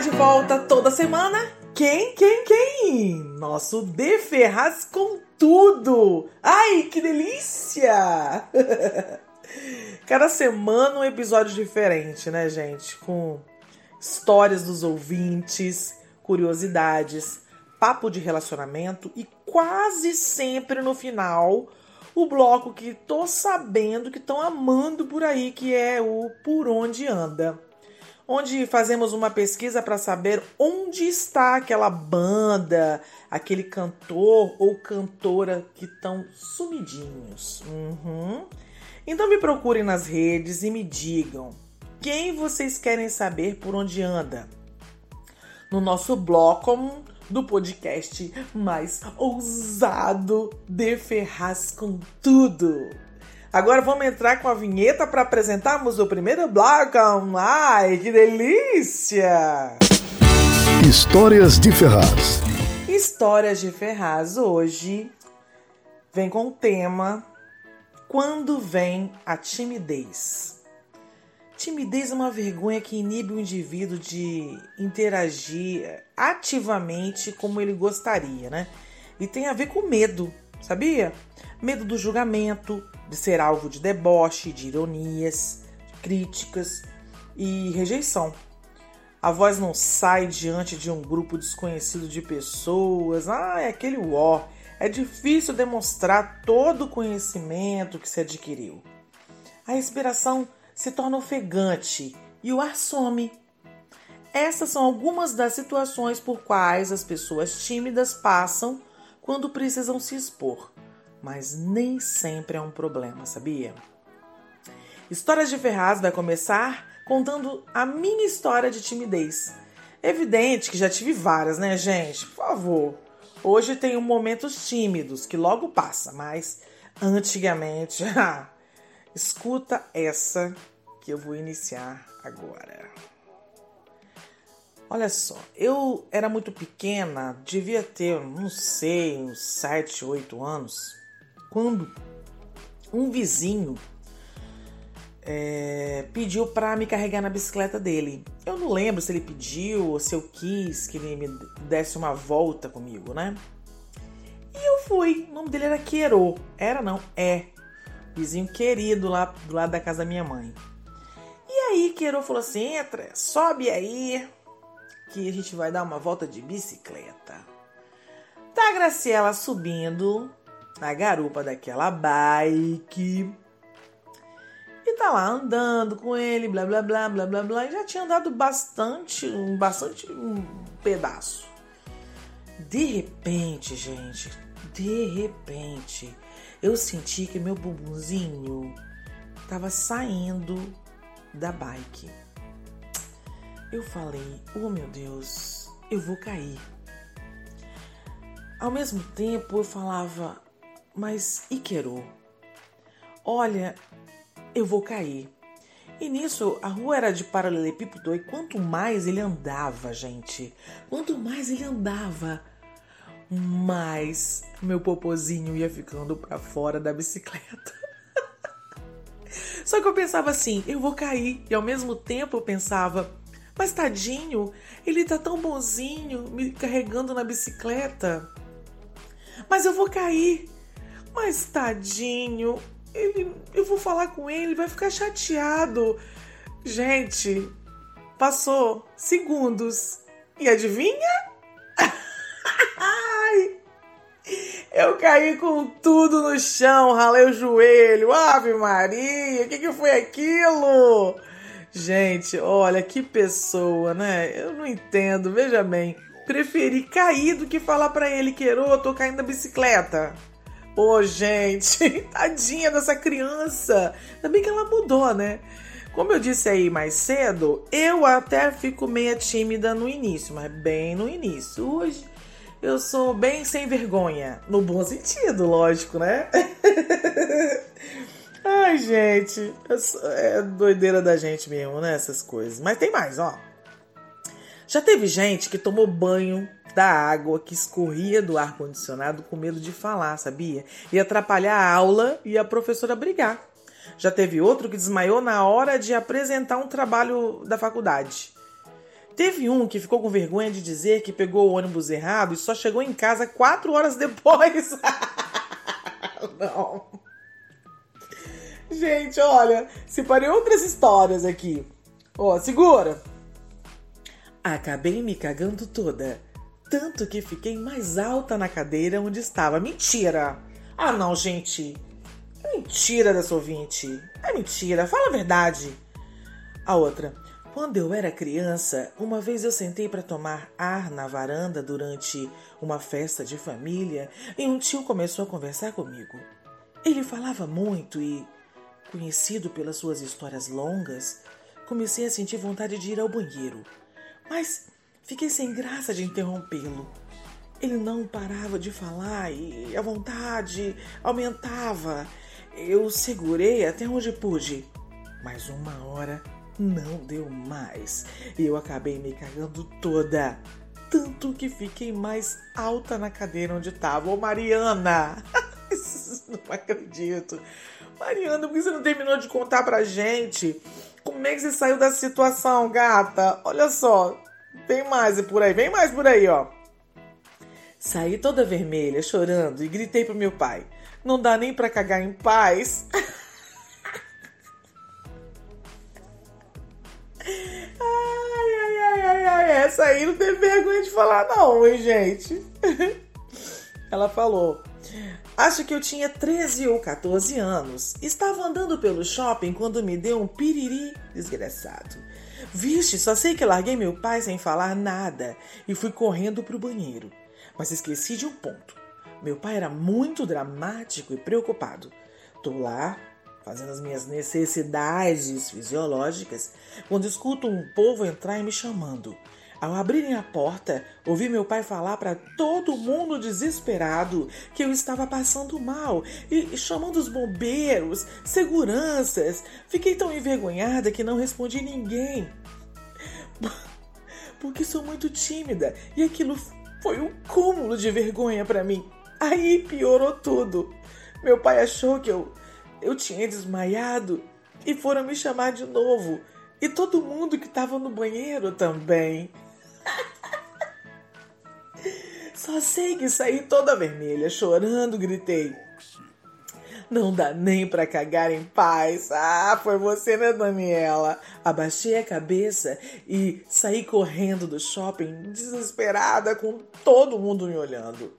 De volta toda semana. Quem, quem, quem? Nosso De Ferraz com tudo. Ai, que delícia! Cada semana um episódio diferente, né, gente? Com histórias dos ouvintes, curiosidades, papo de relacionamento e quase sempre no final o bloco que tô sabendo que estão amando por aí, que é o Por Onde Anda. Onde fazemos uma pesquisa para saber onde está aquela banda, aquele cantor ou cantora que estão sumidinhos. Uhum. Então me procurem nas redes e me digam quem vocês querem saber por onde anda. No nosso bloco do podcast mais ousado de Ferraz com tudo. Agora vamos entrar com a vinheta para apresentarmos o primeiro bloco. Ai, que delícia! Histórias de Ferraz. Histórias de Ferraz hoje vem com o tema Quando vem a timidez. Timidez é uma vergonha que inibe o indivíduo de interagir ativamente como ele gostaria, né? E tem a ver com medo, sabia? Medo do julgamento, de ser alvo de deboche, de ironias, críticas e rejeição. A voz não sai diante de um grupo desconhecido de pessoas. Ah, é aquele ó. É difícil demonstrar todo o conhecimento que se adquiriu. A respiração se torna ofegante e o ar some. Essas são algumas das situações por quais as pessoas tímidas passam quando precisam se expor, mas nem sempre é um problema, sabia? Histórias de Ferraz vai começar contando a minha história de timidez. Evidente que já tive várias, né, gente? Por favor. Hoje tenho momentos tímidos que logo passa, mas antigamente, escuta essa que eu vou iniciar agora. Olha só, eu era muito pequena, devia ter, não sei, uns 7, 8 anos, quando um vizinho é, pediu para me carregar na bicicleta dele. Eu não lembro se ele pediu ou se eu quis que ele me desse uma volta comigo, né? E eu fui. O nome dele era Queiro. Era não, é. Vizinho querido lá do lado da casa da minha mãe. E aí Queiro falou assim: entra, sobe aí, que a gente vai dar uma volta de bicicleta. Tá Graciela subindo na garupa daquela bike. E tá lá andando com ele, blá blá blá blá blá blá. E já tinha andado bastante, um bastante um pedaço. De repente, gente, de repente, eu senti que meu bumbumzinho tava saindo da bike. Eu falei, oh meu Deus, eu vou cair. Ao mesmo tempo eu falava, mas Iquero, olha, eu vou cair. E nisso a rua era de paralelepípedo e quanto mais ele andava, gente, quanto mais ele andava, mais meu popozinho ia ficando para fora da bicicleta. Só que eu pensava assim, eu vou cair. E ao mesmo tempo eu pensava, mas tadinho, ele tá tão bonzinho me carregando na bicicleta. Mas eu vou cair. Mas tadinho, ele, eu vou falar com ele, vai ficar chateado. Gente, passou segundos. E adivinha? Eu caí com tudo no chão, ralei o joelho. Ave Maria, o que, que foi aquilo? Gente, olha que pessoa, né? Eu não entendo, veja bem. Preferi cair do que falar para ele, Queiro, tô caindo da bicicleta. Ô, oh, gente, tadinha dessa criança. Ainda bem que ela mudou, né? Como eu disse aí mais cedo, eu até fico meia tímida no início, mas bem no início. Hoje eu sou bem sem vergonha, no bom sentido, lógico, né? Ai, gente, é doideira da gente mesmo, né? Essas coisas. Mas tem mais, ó. Já teve gente que tomou banho da água que escorria do ar-condicionado com medo de falar, sabia? E atrapalhar a aula e a professora brigar. Já teve outro que desmaiou na hora de apresentar um trabalho da faculdade. Teve um que ficou com vergonha de dizer que pegou o ônibus errado e só chegou em casa quatro horas depois. Não. Gente, olha, separei outras histórias aqui. Ó, segura. Acabei me cagando toda. Tanto que fiquei mais alta na cadeira onde estava. Mentira! Ah, não, gente. Mentira dessa ouvinte. É mentira. Fala a verdade. A outra. Quando eu era criança, uma vez eu sentei para tomar ar na varanda durante uma festa de família e um tio começou a conversar comigo. Ele falava muito e, conhecido pelas suas histórias longas, comecei a sentir vontade de ir ao banheiro. Mas fiquei sem graça de interrompê-lo. Ele não parava de falar e a vontade aumentava. Eu segurei até onde pude, mas uma hora não deu mais. E eu acabei me cagando toda. Tanto que fiquei mais alta na cadeira onde estava. Ô Mariana! não acredito. Mariana, por que você não terminou de contar pra gente? Como é que você saiu dessa situação, gata? Olha só, tem mais por aí, vem mais por aí, ó. Saí toda vermelha, chorando, e gritei pro meu pai: Não dá nem para cagar em paz. ai, ai, ai, ai, ai, essa aí não tem vergonha de falar, não, hein, gente? Ela falou: Acho que eu tinha 13 ou 14 anos. Estava andando pelo shopping quando me deu um piriri desgraçado. Vixe, só sei que larguei meu pai sem falar nada e fui correndo para o banheiro. Mas esqueci de um ponto. Meu pai era muito dramático e preocupado. Tô lá, fazendo as minhas necessidades fisiológicas, quando escuto um povo entrar e me chamando. Ao abrirem a porta, ouvi meu pai falar para todo mundo desesperado que eu estava passando mal e chamando os bombeiros, seguranças. Fiquei tão envergonhada que não respondi ninguém. Porque sou muito tímida e aquilo foi um cúmulo de vergonha para mim. Aí piorou tudo. Meu pai achou que eu, eu tinha desmaiado e foram me chamar de novo. E todo mundo que estava no banheiro também. Só sei que saí toda vermelha, chorando, gritei. Não dá nem para cagar em paz. Ah, foi você, né, Daniela? Abaixei a cabeça e saí correndo do shopping, desesperada, com todo mundo me olhando.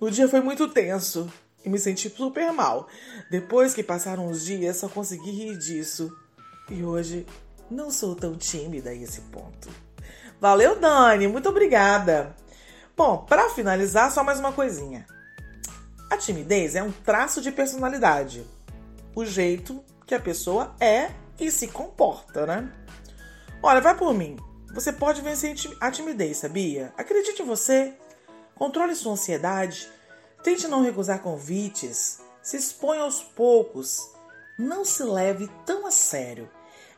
O dia foi muito tenso e me senti super mal. Depois que passaram os dias, só consegui rir disso. E hoje não sou tão tímida a esse ponto. Valeu, Dani, muito obrigada. Bom, para finalizar, só mais uma coisinha. A timidez é um traço de personalidade, o jeito que a pessoa é e se comporta, né? Olha, vai por mim. Você pode vencer a timidez, sabia? Acredite em você. Controle sua ansiedade. Tente não recusar convites. Se exponha aos poucos. Não se leve tão a sério.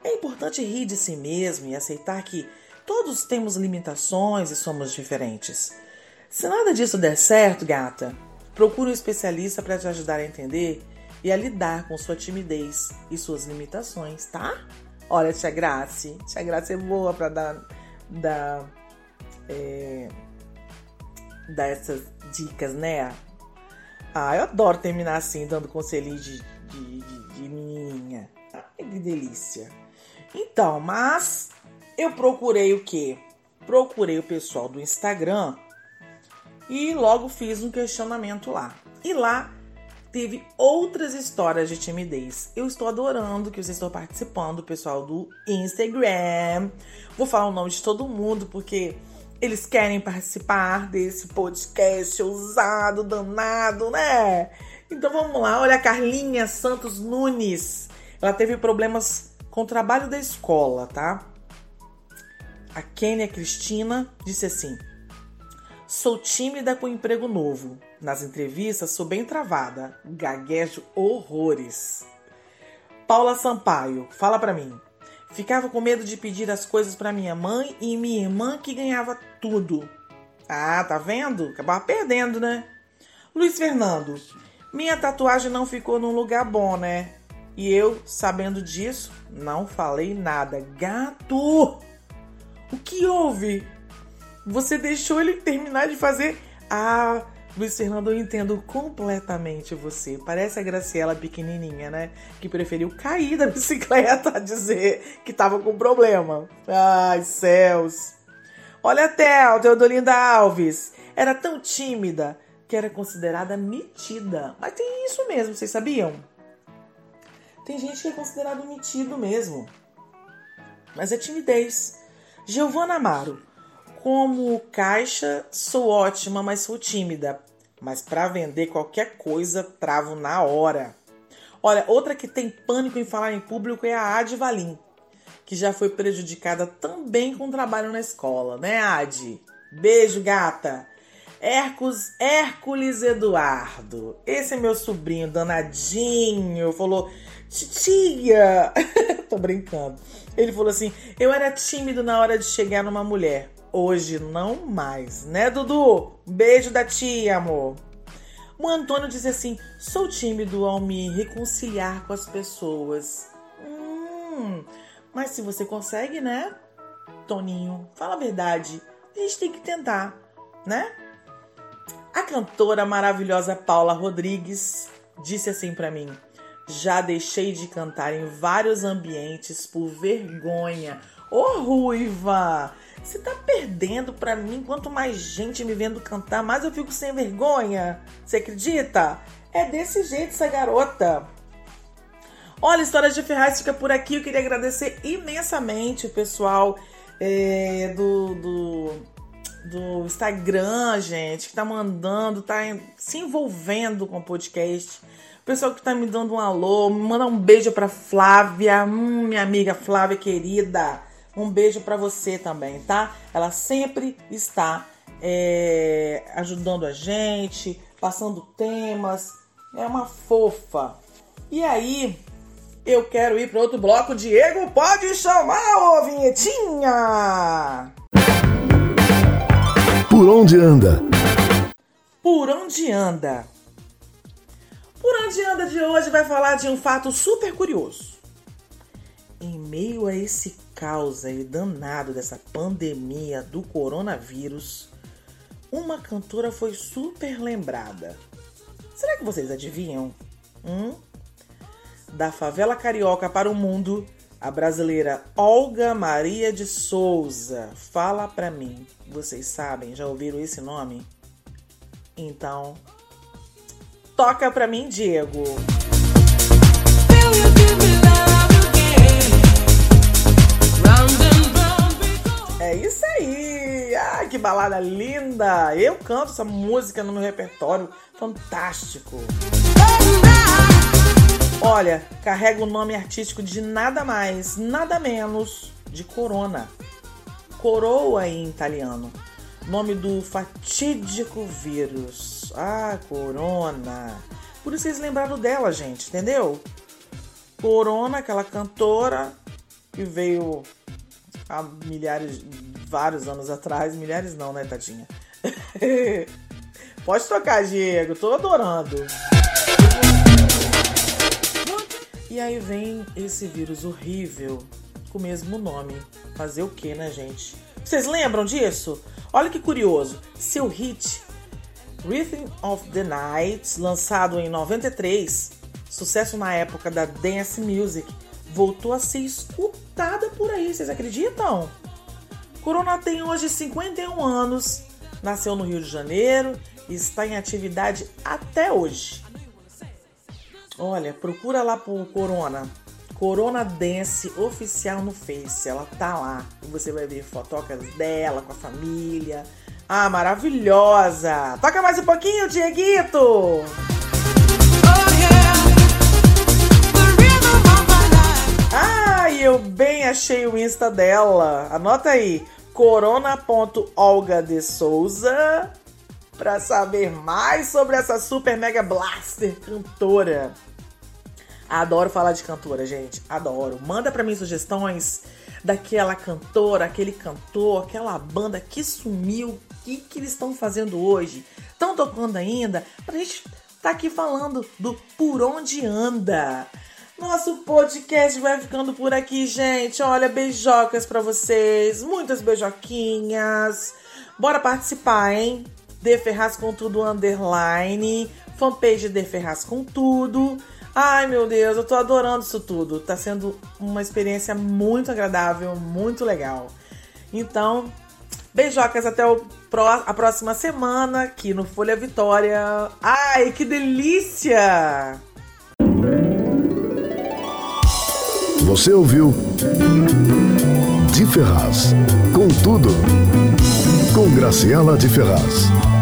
É importante rir de si mesmo e aceitar que Todos temos limitações e somos diferentes. Se nada disso der certo, gata, procure um especialista para te ajudar a entender e a lidar com sua timidez e suas limitações, tá? Olha, tia Grace, tia Grace é boa para dar, dar, é, dar essas dicas, né? Ah, eu adoro terminar assim, dando conselhinho de, de, de, de menininha. Ai, que delícia. Então, mas eu procurei o que? Procurei o pessoal do Instagram e logo fiz um questionamento lá. E lá teve outras histórias de timidez. Eu estou adorando que vocês estão participando, pessoal do Instagram. Vou falar o nome de todo mundo porque eles querem participar desse podcast ousado, danado, né? Então vamos lá. Olha a Carlinha Santos Nunes. Ela teve problemas com o trabalho da escola, tá? A Kênia Cristina disse assim: Sou tímida com emprego novo. Nas entrevistas sou bem travada, gaguejo horrores. Paula Sampaio, fala pra mim. Ficava com medo de pedir as coisas para minha mãe e minha irmã que ganhava tudo. Ah, tá vendo? Acabava perdendo, né? Luiz Fernando, minha tatuagem não ficou num lugar bom, né? E eu, sabendo disso, não falei nada. Gato! O que houve? Você deixou ele terminar de fazer. Ah, Luiz Fernando, eu entendo completamente você. Parece a Graciela pequenininha, né? Que preferiu cair da bicicleta a dizer que tava com problema. Ai, céus. Olha a Theo, Teodolinda Alves. Era tão tímida que era considerada metida. Mas tem isso mesmo, vocês sabiam? Tem gente que é considerado metido mesmo. Mas é timidez. Giovana Amaro. Como caixa, sou ótima, mas sou tímida. Mas para vender qualquer coisa, travo na hora. Olha, outra que tem pânico em falar em público é a Adi Valim, que já foi prejudicada também com o trabalho na escola, né, Adi? Beijo, gata. Hércules, Hércules Eduardo. Esse é meu sobrinho danadinho. Falou: Titia! Tô brincando. Ele falou assim: Eu era tímido na hora de chegar numa mulher. Hoje não mais, né, Dudu? Beijo da tia, amor. O Antônio disse assim: Sou tímido ao me reconciliar com as pessoas. Hum, mas se você consegue, né? Toninho, fala a verdade. A gente tem que tentar, né? A cantora maravilhosa Paula Rodrigues disse assim para mim: Já deixei de cantar em vários ambientes por vergonha. Ô oh, ruiva! Você tá perdendo pra mim. Quanto mais gente me vendo cantar, mais eu fico sem vergonha. Você acredita? É desse jeito essa garota. Olha, História de Ferraz fica por aqui. Eu queria agradecer imensamente o pessoal é, do, do, do Instagram, gente, que tá mandando, tá se envolvendo com o podcast. Pessoal que tá me dando um alô, me manda um beijo pra Flávia, hum, minha amiga Flávia querida. Um beijo para você também, tá? Ela sempre está é, ajudando a gente, passando temas. É uma fofa. E aí, eu quero ir para outro bloco. Diego, pode chamar, ô vinhetinha! Por onde anda? Por onde anda? Por anda de hoje vai falar de um fato super curioso. Em meio a esse caos aí danado dessa pandemia do coronavírus, uma cantora foi super lembrada. Será que vocês adivinham? Hum? Da favela carioca para o mundo, a brasileira Olga Maria de Souza. Fala pra mim, vocês sabem, já ouviram esse nome? Então, toca pra mim, Diego. É isso aí! Ai, que balada linda! Eu canto essa música no meu repertório, fantástico! Olha, carrega o nome artístico de nada mais, nada menos de Corona. Coroa em italiano. Nome do fatídico vírus. Ah, Corona. Por isso vocês lembraram dela, gente, entendeu? Corona, aquela cantora que veio há milhares, vários anos atrás. Milhares não, né, tadinha? Pode tocar, Diego, tô adorando. E aí vem esse vírus horrível com o mesmo nome. Fazer o que, né, gente? Vocês lembram disso? Olha que curioso. Seu hit Rhythm of the Night, lançado em 93, sucesso na época da dance music, voltou a ser escutada por aí, vocês acreditam? Corona tem hoje 51 anos, nasceu no Rio de Janeiro e está em atividade até hoje. Olha, procura lá por Corona. Corona Dance oficial no Face, ela tá lá. Você vai ver fotocas dela com a família. Ah, maravilhosa! Toca mais um pouquinho, Dieguito! Ai, eu bem achei o Insta dela. Anota aí, corona.olga de Souza, para saber mais sobre essa super mega blaster cantora. Adoro falar de cantora, gente. Adoro. Manda para mim sugestões daquela cantora, aquele cantor, aquela banda que sumiu. O que, que eles estão fazendo hoje? Estão tocando ainda? Pra gente tá aqui falando do Por Onde Anda. Nosso podcast vai ficando por aqui, gente. Olha, beijocas para vocês. Muitas beijoquinhas. Bora participar, hein? De Ferraz com Tudo Underline. Fanpage De Ferraz com Tudo. Ai, meu Deus, eu tô adorando isso tudo. Tá sendo uma experiência muito agradável, muito legal. Então, beijocas até o pró a próxima semana aqui no Folha Vitória. Ai, que delícia! Você ouviu De Ferraz, com tudo. Com Graciela de Ferraz.